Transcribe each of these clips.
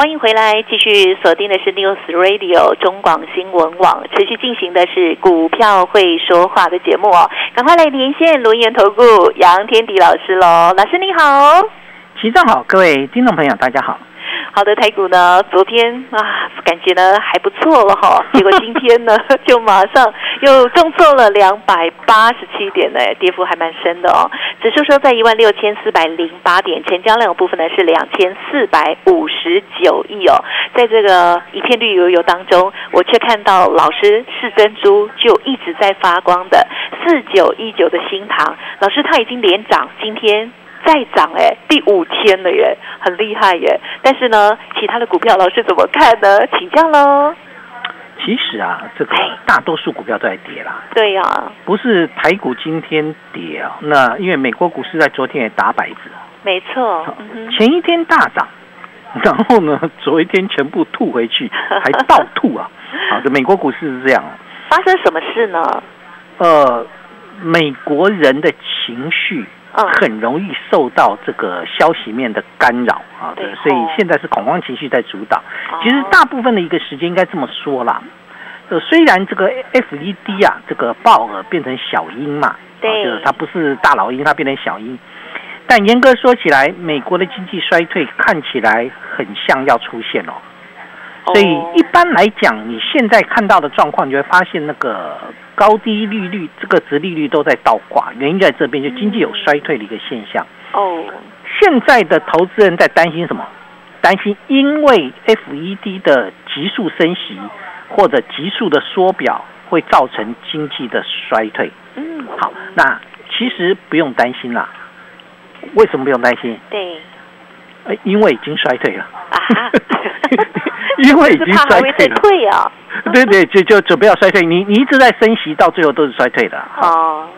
欢迎回来，继续锁定的是 News Radio 中广新闻网，持续进行的是股票会说话的节目哦。赶快来连线轮研投顾杨天迪老师喽，老师你好，齐正好，各位听众朋友大家好。好的，台股呢，昨天啊，感觉呢还不错了哈，结果今天呢，就马上又重挫了两百八十七点呢，跌幅还蛮深的哦。指数收在一万六千四百零八点，成交量部分呢是两千四百五十九亿哦。在这个一片绿油油当中，我却看到老师是珍珠就一直在发光的四九一九的新塘，老师他已经连涨，今天。再涨哎，第五天了耶，很厉害耶！但是呢，其他的股票老师怎么看呢？请教喽。其实啊，这个大多数股票都在跌啦。对呀。不是台股今天跌啊，那因为美国股市在昨天也打摆子。没错。前一天大涨，然后呢，昨一天全部吐回去，还倒吐啊！好，这美国股市是这样。发生什么事呢？呃，美国人的情绪。很容易受到这个消息面的干扰啊，对，所以现在是恐慌情绪在主导。其实大部分的一个时间应该这么说啦，呃，虽然这个 F E D 啊，这个鲍尔变成小鹰嘛，对，就是它不是大老鹰，它变成小鹰。但严格说起来，美国的经济衰退看起来很像要出现哦。所以一般来讲，你现在看到的状况，你会发现那个高低利率、这个值利率都在倒挂，原因在这边，就经济有衰退的一个现象。哦，现在的投资人在担心什么？担心因为 FED 的急速升息或者急速的缩表，会造成经济的衰退。嗯，好，那其实不用担心啦。为什么不用担心？对，因为已经衰退了。啊 因为已经衰退了，退啊！对对，就就准备要衰退。你你一直在升息，到最后都是衰退的。哦，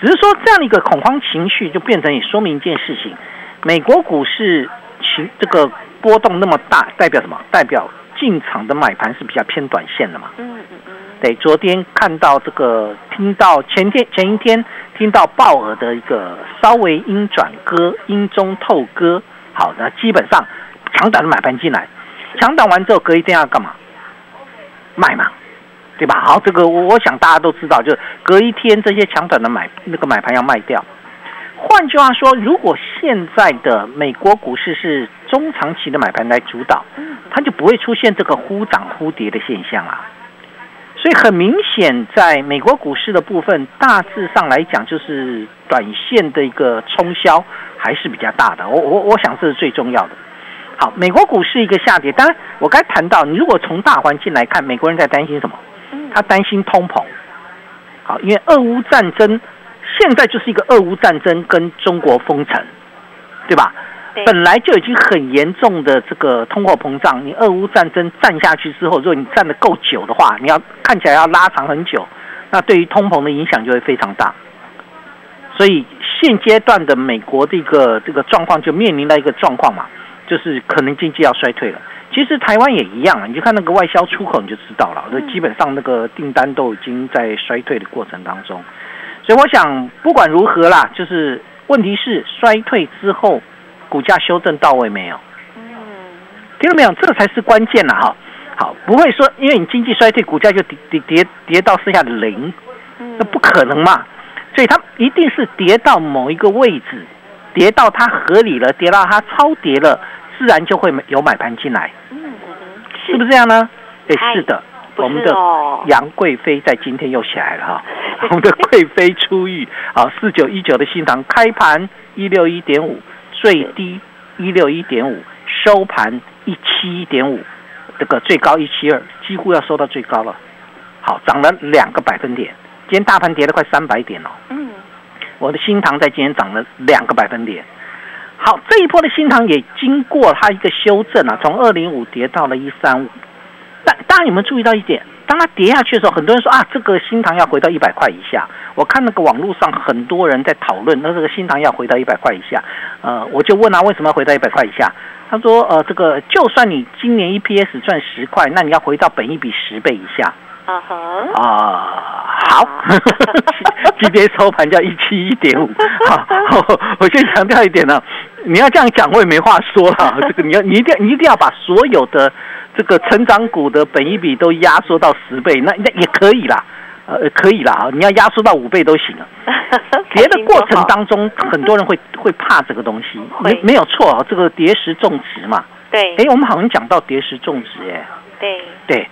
只是说这样的一个恐慌情绪，就变成也说明一件事情：美国股市情这个波动那么大，代表什么？代表进场的买盘是比较偏短线的嘛？嗯嗯嗯。对，昨天看到这个，听到前天前一天听到鲍尔的一个稍微阴转割，阴中透割。好的，基本上长短的买盘进来。强档完之后，隔一天要干嘛？卖嘛，对吧？好，这个我我想大家都知道，就是隔一天这些强短的买那个买盘要卖掉。换句话说，如果现在的美国股市是中长期的买盘来主导，它就不会出现这个忽涨忽跌的现象啊。所以很明显，在美国股市的部分，大致上来讲，就是短线的一个冲销还是比较大的。我我我想这是最重要的。好，美国股市一个下跌。当然，我刚才谈到，你如果从大环境来看，美国人在担心什么？他担心通膨。好，因为俄乌战争现在就是一个俄乌战争跟中国封城，对吧？本来就已经很严重的这个通货膨胀，你俄乌战争战下去之后，如果你战的够久的话，你要看起来要拉长很久，那对于通膨的影响就会非常大。所以现阶段的美国的一个这个状况，就面临了一个状况嘛。就是可能经济要衰退了，其实台湾也一样啊，你就看那个外销出口你就知道了，那基本上那个订单都已经在衰退的过程当中，所以我想不管如何啦，就是问题是衰退之后股价修正到位没有？嗯，听到没有？这才是关键了哈。好，不会说因为你经济衰退，股价就跌跌跌跌到剩下的零，那不可能嘛，所以它一定是跌到某一个位置，跌到它合理了，跌到它超跌了。自然就会有买盘进来，嗯嗯是不是这样呢？哎，是的，我们的杨贵妃在今天又起来了哈，我们的贵妃出狱。啊，四九一九的新塘开盘一六一点五，最低一六一点五，收盘一七一点五，这个最高一七二，几乎要收到最高了，好，涨了两个百分点，今天大盘跌了快三百点哦，嗯，我的新塘在今天涨了两个百分点。好，这一波的新塘也经过它一个修正啊，从二零五跌到了一三五。但大家有没有注意到一点？当它跌下去的时候，很多人说啊，这个新塘要回到一百块以下。我看那个网络上很多人在讨论，那这个新塘要回到一百块以下。呃，我就问他为什么要回到一百块以下？他说，呃，这个就算你今年 EPS 赚十块，那你要回到本一比十倍以下。啊哈。啊，好。今天收盘价一七一点五。好，我先强调一点呢，你要这样讲，我也没话说了。这个你要，你一定，你一定要把所有的。这个成长股的本一比都压缩到十倍，那那也可以啦，呃，可以啦啊，你要压缩到五倍都行了。跌的过程当中，很多人会会怕这个东西，没没有错啊，这个跌时种植嘛。对。哎，我们好像讲到跌时种植，哎。对。对，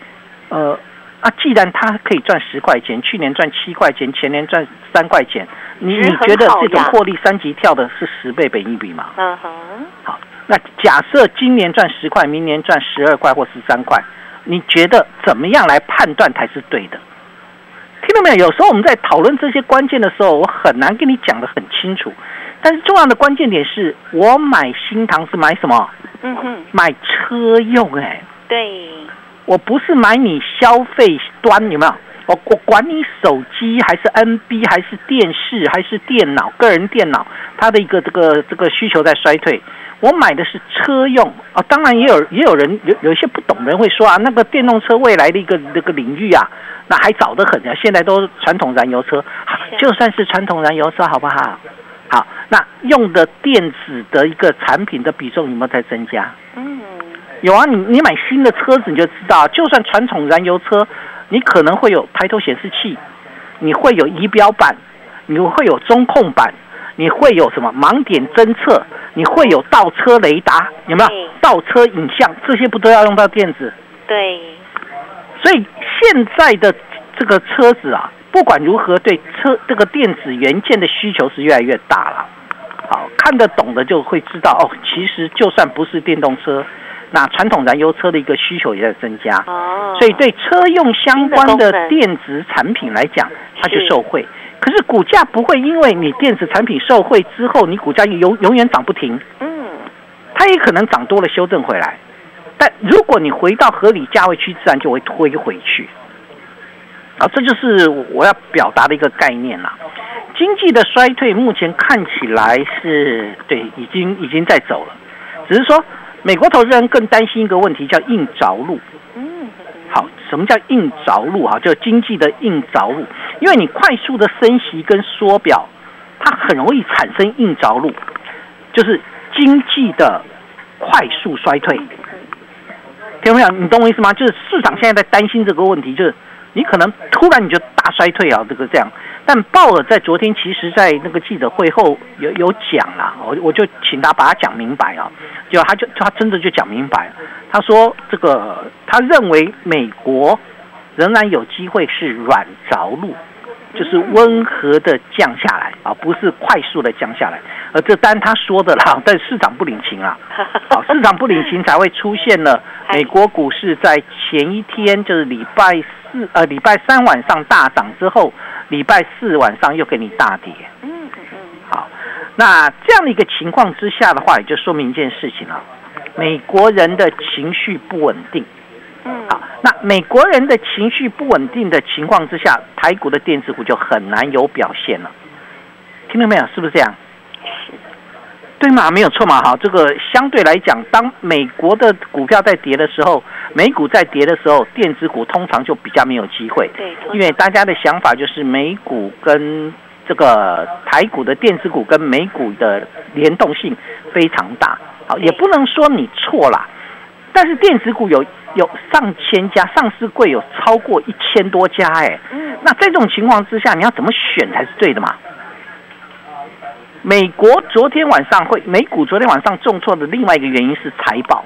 呃，啊，既然它可以赚十块钱，去年赚七块钱，前年赚三块钱，你你觉得这种获利三级跳的是十倍本一比吗？嗯哼。好。那假设今年赚十块，明年赚十二块或十三块，你觉得怎么样来判断才是对的？听到没有？有时候我们在讨论这些关键的时候，我很难跟你讲的很清楚。但是重要的关键点是我买新塘是买什么？嗯哼，买车用哎。对，我不是买你消费端，有没有？我我管你手机还是 NB 还是电视还是电脑，个人电脑，它的一个这个这个需求在衰退。我买的是车用啊，当然也有也有人有有一些不懂的人会说啊，那个电动车未来的一个那个领域啊，那还早得很啊，现在都传统燃油车，就算是传统燃油车好不好？好，那用的电子的一个产品的比重有没有在增加？嗯，有啊，你你买新的车子你就知道，就算传统燃油车，你可能会有抬头显示器，你会有仪表板，你会有中控板。你会有什么盲点侦测？你会有倒车雷达？有没有倒车影像？这些不都要用到电子？对。所以现在的这个车子啊，不管如何，对车这个电子元件的需求是越来越大了。好，看得懂的就会知道哦。其实就算不是电动车，那传统燃油车的一个需求也在增加。哦。所以对车用相关的电子产品来讲，它就受惠。可是股价不会因为你电子产品受惠之后，你股价永永远涨不停。嗯，它也可能涨多了修正回来，但如果你回到合理价位区，自然就会推回去。啊，这就是我要表达的一个概念啦。经济的衰退目前看起来是对，已经已经在走了，只是说美国投资人更担心一个问题，叫硬着陆。好，什么叫硬着陆哈？就经济的硬着陆，因为你快速的升息跟缩表，它很容易产生硬着陆，就是经济的快速衰退。听没有？你懂我意思吗？就是市场现在在担心这个问题，就是你可能突然你就大衰退啊，这个这样。但鲍尔在昨天其实，在那个记者会后有有讲啦，我我就请他把他讲明白啊，就他就他真的就讲明白，他说这个他认为美国仍然有机会是软着陆，就是温和的降下来啊，不是快速的降下来，而这单他说的啦，但市场不领情啊，好，市场不领情才会出现了美国股市在前一天就是礼拜四呃礼拜三晚上大涨之后。礼拜四晚上又给你大跌，嗯嗯嗯，好，那这样的一个情况之下的话，也就说明一件事情了，美国人的情绪不稳定，嗯，好，那美国人的情绪不稳定的情况之下，台股的电子股就很难有表现了，听到没有？是不是这样？对嘛，没有错嘛，哈，这个相对来讲，当美国的股票在跌的时候，美股在跌的时候，电子股通常就比较没有机会。对，因为大家的想法就是美股跟这个台股的电子股跟美股的联动性非常大。好，也不能说你错啦，但是电子股有有上千家上市柜有超过一千多家，哎，嗯，那这种情况之下，你要怎么选才是对的嘛？美国昨天晚上会，美股昨天晚上重挫的另外一个原因是财报，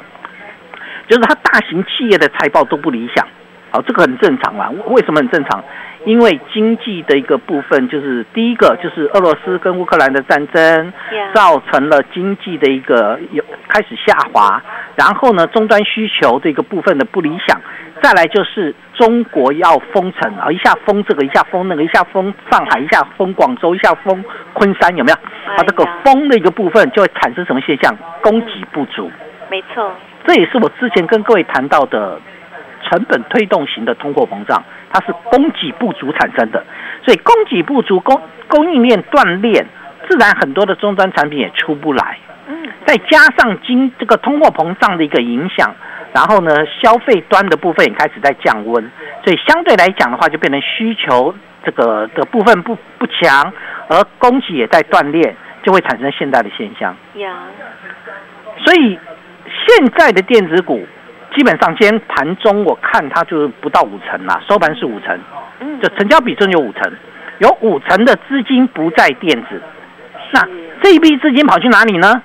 就是它大型企业的财报都不理想，好，这个很正常啦。为什么很正常？因为经济的一个部分，就是第一个就是俄罗斯跟乌克兰的战争，造成了经济的一个有开始下滑，然后呢，终端需求这个部分的不理想，再来就是中国要封城啊，一下封这个，一下封那个，一下封上海，一下封广州，一下封昆山，有没有？啊，这个封的一个部分就会产生什么现象？供给不足。没错，这也是我之前跟各位谈到的。成本推动型的通货膨胀，它是供给不足产生的，所以供给不足，供供应链断裂，自然很多的终端产品也出不来。嗯，再加上经这个通货膨胀的一个影响，然后呢，消费端的部分也开始在降温，所以相对来讲的话，就变成需求这个的部分不不强，而供给也在断裂，就会产生现在的现象。呀，所以现在的电子股。基本上今天盘中我看它就是不到五成啦，收盘是五成，嗯，就成交比重有五成，有五成的资金不在电子，那这一批资金跑去哪里呢？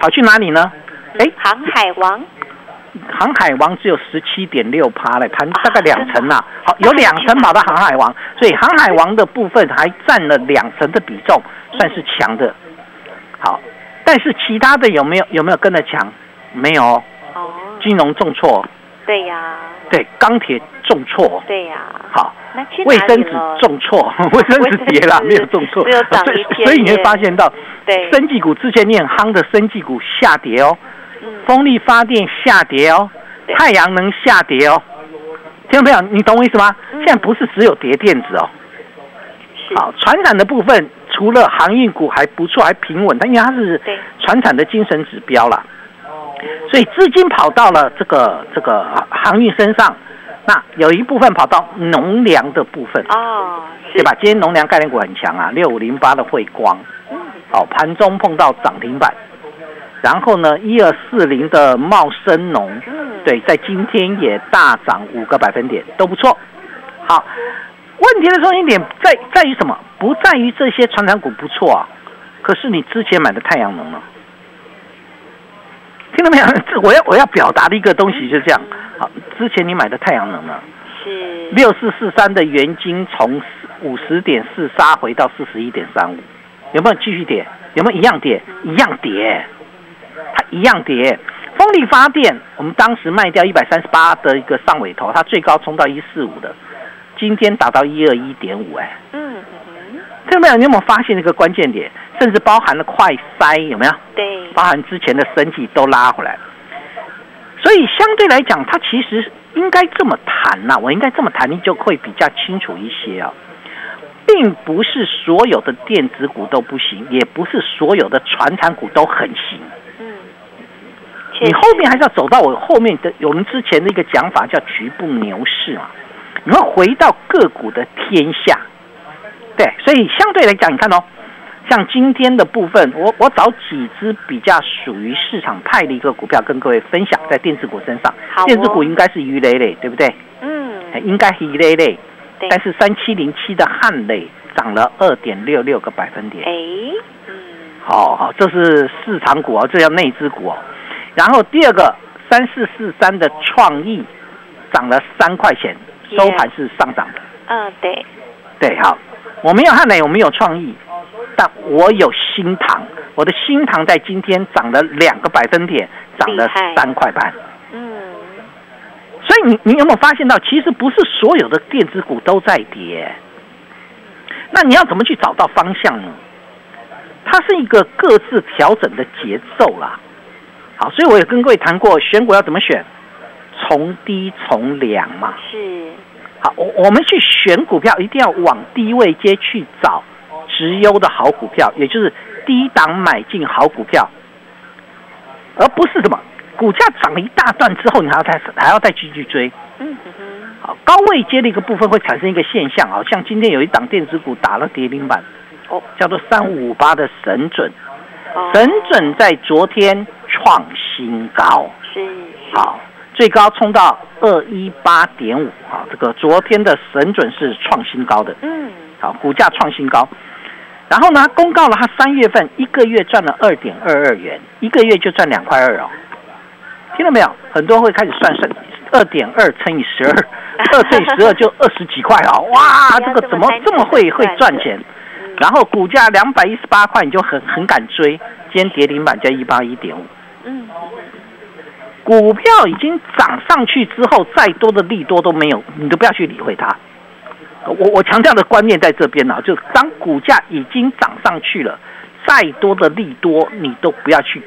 跑去哪里呢？哎，航海王，航海王只有十七点六趴嘞，盘大概两成呐，好，有两成跑到航海王，所以航海王的部分还占了两成的比重，算是强的。好，但是其他的有没有有没有跟着强？没有。金融重挫，对呀，对钢铁重挫，对呀，好，卫生纸重挫，卫生纸跌了，没有重挫，所以所以你会发现到，对，生技股之前你很夯的生技股下跌哦，风力发电下跌哦，太阳能下跌哦，听到没有？你懂我意思吗？现在不是只有跌电子哦，好，传产的部分除了航运股还不错，还平稳，但因为它是传产的精神指标啦。所以资金跑到了这个这个航运身上，那有一部分跑到农粮的部分哦，对吧？今天农粮概念股很强啊，六五零八的汇光，哦，盘中碰到涨停板，然后呢，一二四零的茂生农，对，在今天也大涨五个百分点，都不错。好，问题的中心点在在于什么？不在于这些传统股不错啊，可是你之前买的太阳能呢？听到没有？这我要我要表达的一个东西就是这样。好，之前你买的太阳能呢？是六四四三的原金从五十点四杀回到四十一点三五，有没有继续跌？有没有一样跌？一样跌，它一样跌。风力发电，我们当时卖掉一百三十八的一个上尾头，它最高冲到一四五的，今天打到一二一点五，哎，嗯。听到没有？你有没有发现一个关键点？甚至包含了快塞，有没有？对，包含之前的升绩都拉回来。所以相对来讲，它其实应该这么谈呐。我应该这么谈，你就会比较清楚一些啊。并不是所有的电子股都不行，也不是所有的传产股都很行。嗯，你后面还是要走到我后面的我们之前的一个讲法，叫局部牛市嘛。你要回到个股的天下。对，所以相对来讲，你看哦，像今天的部分，我我找几只比较属于市场派的一个股票跟各位分享，在电子股身上，电子股应该是鱼雷雷，对不对？嗯，应该是鱼雷类，但是三七零七的汉磊涨了二点六六个百分点。哎，嗯，好好，这是市场股哦，这叫内资股哦。然后第二个三四四三的创意涨了三块钱，收盘是上涨的。嗯，对，对，好。我没有汉磊，我没有创意，但我有新塘。我的新塘在今天涨了两个百分点，涨了三块半。嗯，所以你你有没有发现到，其实不是所有的电子股都在跌。那你要怎么去找到方向呢？它是一个各自调整的节奏啦。好，所以我也跟各位谈过，选股要怎么选，从低从量嘛。是。好，我我们去选股票，一定要往低位接去找直优的好股票，也就是低档买进好股票，而不是什么股价涨了一大段之后，你还要再还要再继续追。嗯哼。好，高位接的一个部分会产生一个现象啊，像今天有一档电子股打了跌停板，哦，叫做三五五八的神准，神准在昨天创新高。是。好。最高冲到二一八点五，好，这个昨天的神准是创新高的，嗯，好，股价创新高，然后呢，公告了他三月份一个月赚了二点二二元，一个月就赚两块二哦，听到没有？很多人会开始算算，二点二乘以十二，二乘以十二就二十几块哦，哇，这个怎么这么会会赚钱？然后股价两百一十八块，你就很很敢追，今天跌停板叫一八一点五，嗯。股票已经涨上去之后，再多的利多都没有，你都不要去理会它。我我强调的观念在这边呢，就当股价已经涨上去了，再多的利多你都不要去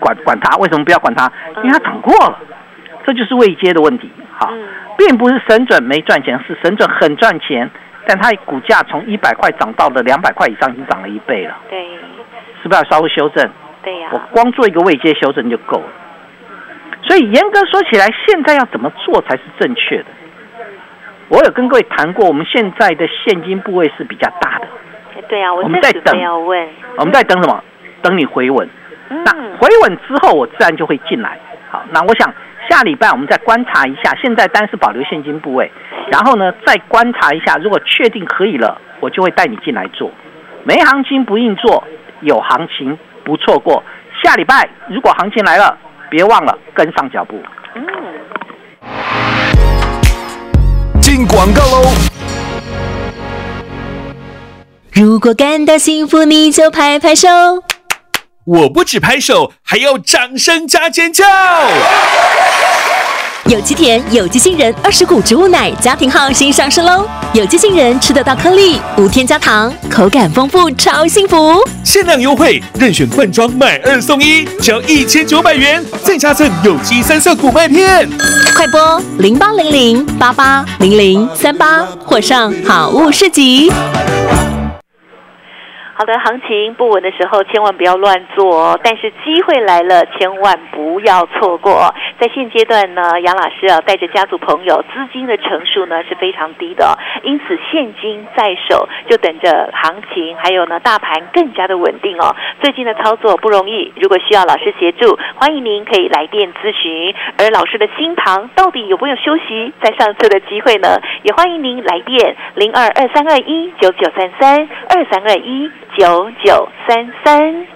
管管它。为什么不要管它？因为它涨过了，这就是未接的问题。好，并不是神准没赚钱，是神准很赚钱，但它股价从一百块涨到了两百块以上，已经涨了一倍了。对，是不是要稍微修正？对呀，我光做一个未接修正就够了。所以严格说起来，现在要怎么做才是正确的？我有跟各位谈过，我们现在的现金部位是比较大的。对啊，我们在等。我们在等什么？等你回稳。那回稳之后，我自然就会进来。好，那我想下礼拜我们再观察一下。现在单是保留现金部位，然后呢再观察一下。如果确定可以了，我就会带你进来做。没行情不硬做，有行情不错过。下礼拜如果行情来了，别忘了跟上脚步。嗯。进广告喽！如果感到幸福，你就拍拍手。我不止拍手，还要掌声加尖叫！有机甜，有机杏仁，二十谷植物奶，家庭号新上市喽！有机杏仁吃得到颗粒，无添加糖，口感丰富，超幸福！限量优惠，任选罐装买二送一，只要一千九百元，再加赠有机三色谷麦片。快播零八零零八八零零三八，或上好物市集。好的，行情不稳的时候，千万不要乱做。但是机会来了，千万不要错过。在现阶段呢，杨老师啊，带着家族朋友，资金的成数呢是非常低的，因此现金在手，就等着行情，还有呢大盘更加的稳定哦。最近的操作不容易，如果需要老师协助，欢迎您可以来电咨询。而老师的新塘到底有没有休息？在上车的机会呢，也欢迎您来电零二二三二一九九三三二三二一。九九三三。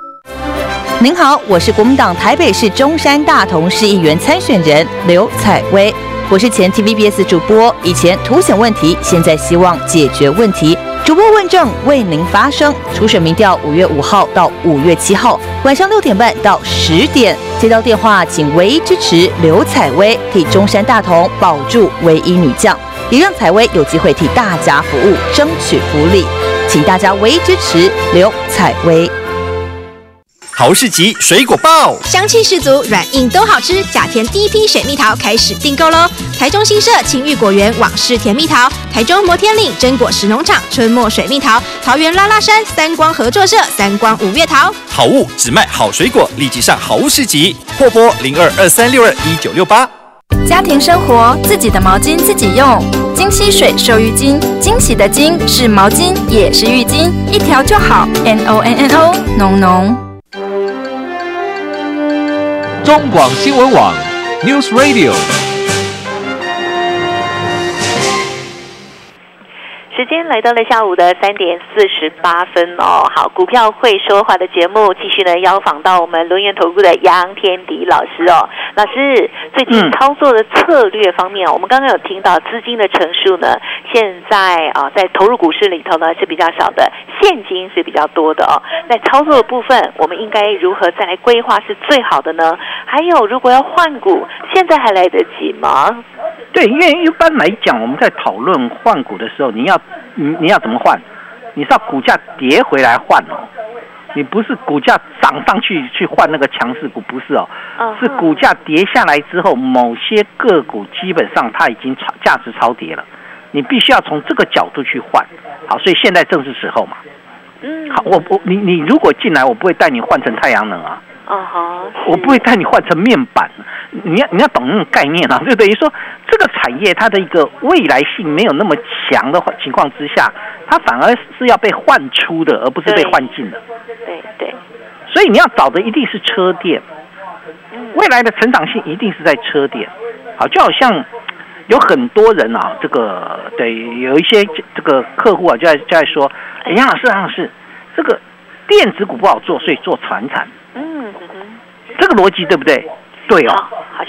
您好，我是国民党台北市中山大同市议员参选人刘彩薇。我是前 TVBS 主播，以前凸显问题，现在希望解决问题。主播问政为您发声。初选民调五月五号到五月七号晚上六点半到十点接到电话，请唯一支持刘彩薇，替中山大同保住唯一女将，也让彩薇有机会替大家服务，争取福利。请大家唯一支持刘彩薇。桃市集水果报，香气十足，软硬都好吃。甲田第一批水蜜桃开始订购喽！台中新社青玉果园往事甜蜜桃，台中摩天岭真果实农场春末水蜜桃，桃园拉拉山三光合作社三光五月桃。好物只卖好水果，立即上好物市集，货拨零二二三六二一九六八。家庭生活，自己的毛巾自己用，金溪水收浴巾，惊喜的惊是毛巾也是浴巾，一条就好。N O N N O，浓浓。中广新闻网，News Radio。来到了下午的三点四十八分哦。好，股票会说话的节目继续呢，邀访到我们轮源投顾的杨天迪老师哦。老师，最近操作的策略方面，我们刚刚有听到资金的成数呢，现在啊，在投入股市里头呢是比较少的，现金是比较多的哦。在操作的部分，我们应该如何再来规划是最好的呢？还有，如果要换股，现在还来得及吗？对，因为一般来讲，我们在讨论换股的时候，你要你你要怎么换？你是要股价跌回来换哦，你不是股价涨上去去换那个强势股，不是哦，是股价跌下来之后，某些个股基本上它已经超价值超跌了，你必须要从这个角度去换。好，所以现在正是时候嘛。嗯，好，我我你你如果进来，我不会带你换成太阳能啊。哦好，我不会带你换成面板。你要你要懂那种概念啊，就等于说这个产业它的一个未来性没有那么强的情况之下，它反而是要被换出的，而不是被换进的。对对。所以你要找的一定是车店，未来的成长性一定是在车店。好，就好像有很多人啊，这个对有一些这个客户啊，就在就在说，杨老师杨老师，这个电子股不好做，所以做船产。嗯，这个逻辑对不对？对哦，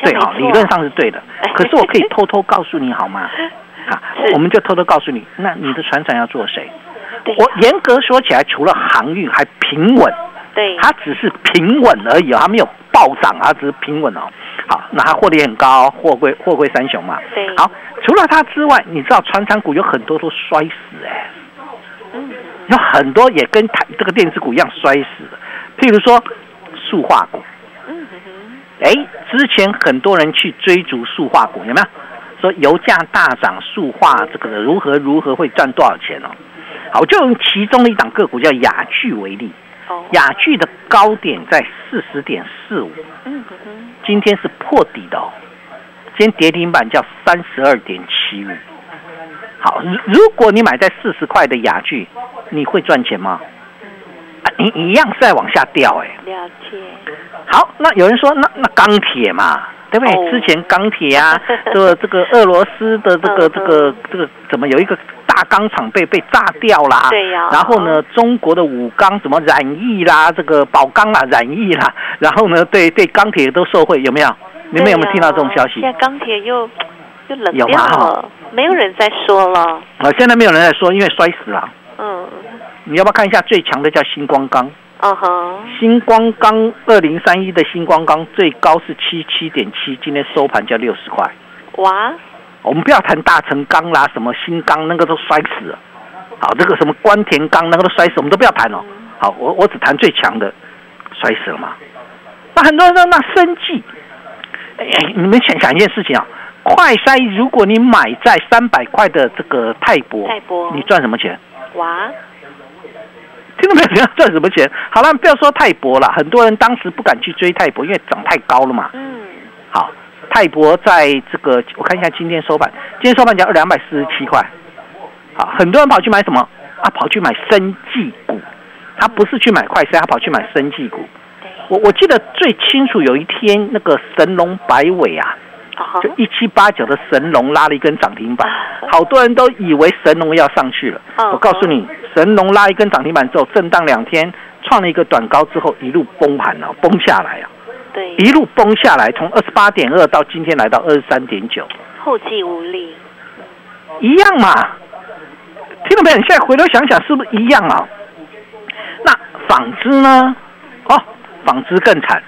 对哦，理论上是对的。可是我可以偷偷告诉你好吗？啊，我们就偷偷告诉你，那你的船长要做谁？我严格说起来，除了航运还平稳，对，它只是平稳而已，它没有暴涨它，只是平稳哦。好，那它获利很高，货柜货柜三雄嘛。对，好，除了它之外，你知道船厂股有很多都摔死哎，嗯，有很多也跟台这个电子股一样摔死的，譬如说塑化股，哎，之前很多人去追逐塑化股，有没有？说油价大涨，塑化这个如何如何会赚多少钱哦？好，就用其中的一档个股叫雅聚为例。哦，雅聚的高点在四十点四五。嗯哼，今天是破底的哦。今天跌停板叫三十二点七五。好，如如果你买在四十块的雅聚，你会赚钱吗？一样是在往下掉哎。了解。好，那有人说，那那钢铁嘛，对不对？之前钢铁啊，这个这个俄罗斯的这个这个这个怎么有一个？大钢厂被被炸掉啦，对呀。然后呢，中国的武钢什么染艺啦，这个宝钢啦，染艺啦，然后呢，对对钢铁都受惠，有没有？你们有没有听到这种消息？现在钢铁又又冷掉了，没有人在说了。啊，现在没有人在说，因为摔死了。嗯。你要不要看一下最强的叫星光钢？嗯哼。星光钢二零三一的星光钢最高是七七点七，今天收盘叫六十块。哇。我们不要谈大成钢啦，什么新钢那个都摔死了。好，这个什么关田钢那个都摔死，我们都不要谈哦。好，我我只谈最强的，摔死了嘛。那很多人说那生计，哎，你们想想一件事情啊，快筛，如果你买在三百块的这个泰博，泰博，你赚什么钱？哇，听到没有？你要赚什么钱？好了，不要说泰博了，很多人当时不敢去追泰博，因为涨太高了嘛。嗯，好。泰博在这个，我看一下今天收盘，今天收盘价两百四十七块。好，很多人跑去买什么啊？跑去买生技股，他不是去买快车，他跑去买生技股。我我记得最清楚，有一天那个神龙摆尾啊，就一七八九的神龙拉了一根涨停板，好多人都以为神龙要上去了。我告诉你，神龙拉一根涨停板之后，震荡两天，创了一个短高之后，一路崩盘了，崩下来啊。对，一路崩下来，从二十八点二到今天来到二十三点九，后继无力，一样嘛？听到没有？你现在回头想想，是不是一样啊？那纺织呢？哦，纺织更惨，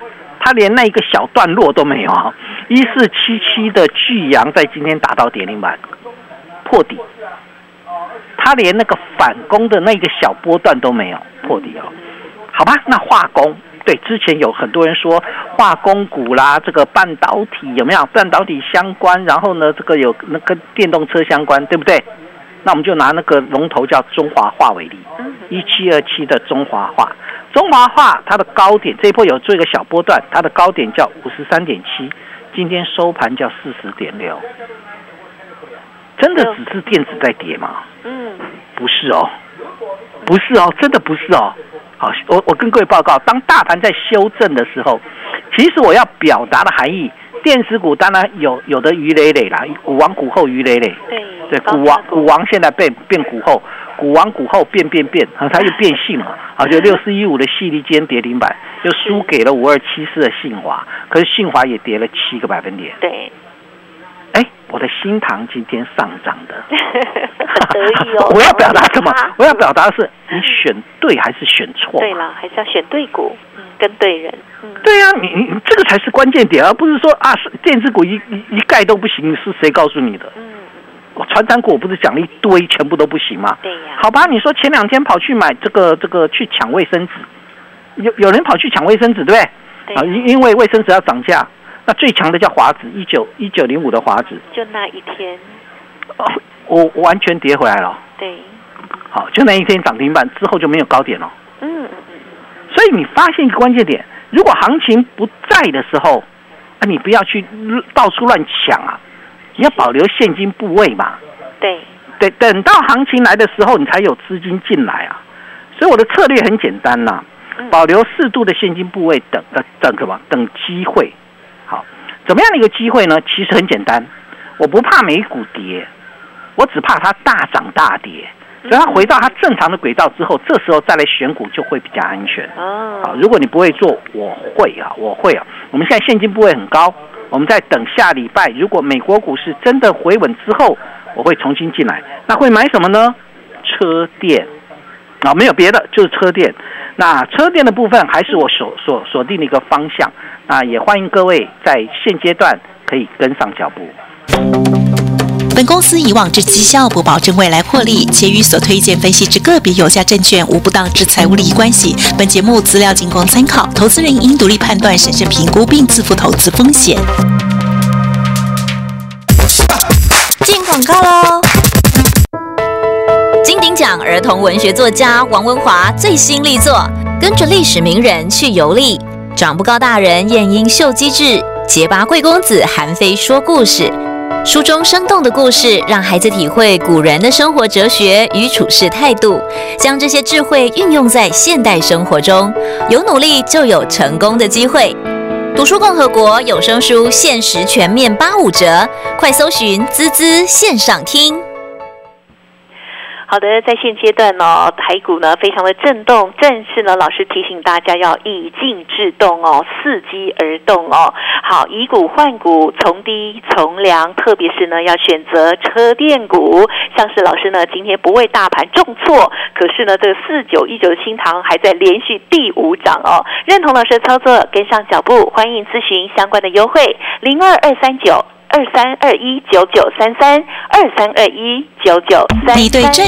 它连那一个小段落都没有啊！一四七七的巨阳在今天打到跌停板，破底，它连那个反攻的那个小波段都没有破底哦。好吧，那化工。对，之前有很多人说化工股啦，这个半导体有没有半导体相关？然后呢，这个有那跟电动车相关，对不对？那我们就拿那个龙头叫中华化为例，一七二七的中华化，中华化它的高点这一波有做一个小波段，它的高点叫五十三点七，今天收盘叫四十点六，真的只是电子在跌吗？嗯，不是哦，不是哦，真的不是哦。好，我我跟各位报告，当大盘在修正的时候，其实我要表达的含义，电子股当然有有的鱼累累啦，股王股后鱼累累。对对，股王股王现在变变股后，股王股后变变变，它又变性了。啊，就六四一五的细粒间跌停板，又输给了五二七四的信华，可是信华也跌了七个百分点。对。哎，我的新塘今天上涨的，得意哦。我要表达什么？我要表达的是，你选对还是选错？对了，还是要选对股，嗯，跟对人。对呀，你你这个才是关键点，而不是说啊，电子股一一一概都不行，是谁告诉你的？嗯，我传单股我不是讲了一堆，全部都不行吗？对呀。好吧，你说前两天跑去买这个这个去抢卫生纸，有有人跑去抢卫生纸，对不对？对。啊，因因为卫生纸要涨价。那最强的叫华子，一九一九零五的华子，就那一天，哦，我完全跌回来了。对，好，就那一天涨停板之后就没有高点了。嗯嗯嗯。所以你发现一个关键点，如果行情不在的时候，啊，你不要去到处乱抢啊，你要保留现金部位嘛。对。等等到行情来的时候，你才有资金进来啊。所以我的策略很简单呐，保留适度的现金部位，等呃等什么？等机会。好怎么样的一个机会呢？其实很简单，我不怕美股跌，我只怕它大涨大跌。所以它回到它正常的轨道之后，这时候再来选股就会比较安全。哦，好，如果你不会做，我会啊，我会啊。我们现在现金部位很高，我们在等下礼拜，如果美国股市真的回稳之后，我会重新进来。那会买什么呢？车电啊，没有别的，就是车电。那车电的部分还是我所所锁定的一个方向。啊也欢迎各位在现阶段可以跟上脚步。本公司以往之绩效不保证未来获利，且与所推荐分析之个别有价证券无不当之财务利益关系。本节目资料仅供参考，投资人应独立判断、审慎评估并自负投资风险。进广告喽！金鼎奖儿童文学作家王文华最新力作《跟着历史名人去游历》，长不高大人晏婴秀机智，结巴贵公子韩非说故事。书中生动的故事，让孩子体会古人的生活哲学与处事态度，将这些智慧运用在现代生活中，有努力就有成功的机会。读书共和国有声书限时全面八五折，快搜寻滋滋线上听。好的，在现阶段呢，台股呢非常的震动，正是呢老师提醒大家要以静制动哦，伺机而动哦。好，以股换股，从低从良，特别是呢要选择车电股，像是老师呢今天不为大盘重挫，可是呢这个四九一九的新塘还在连续第五涨哦。认同老师的操作，跟上脚步，欢迎咨询相关的优惠零二二三九二三二一九九三三二三二一九九三。你对正。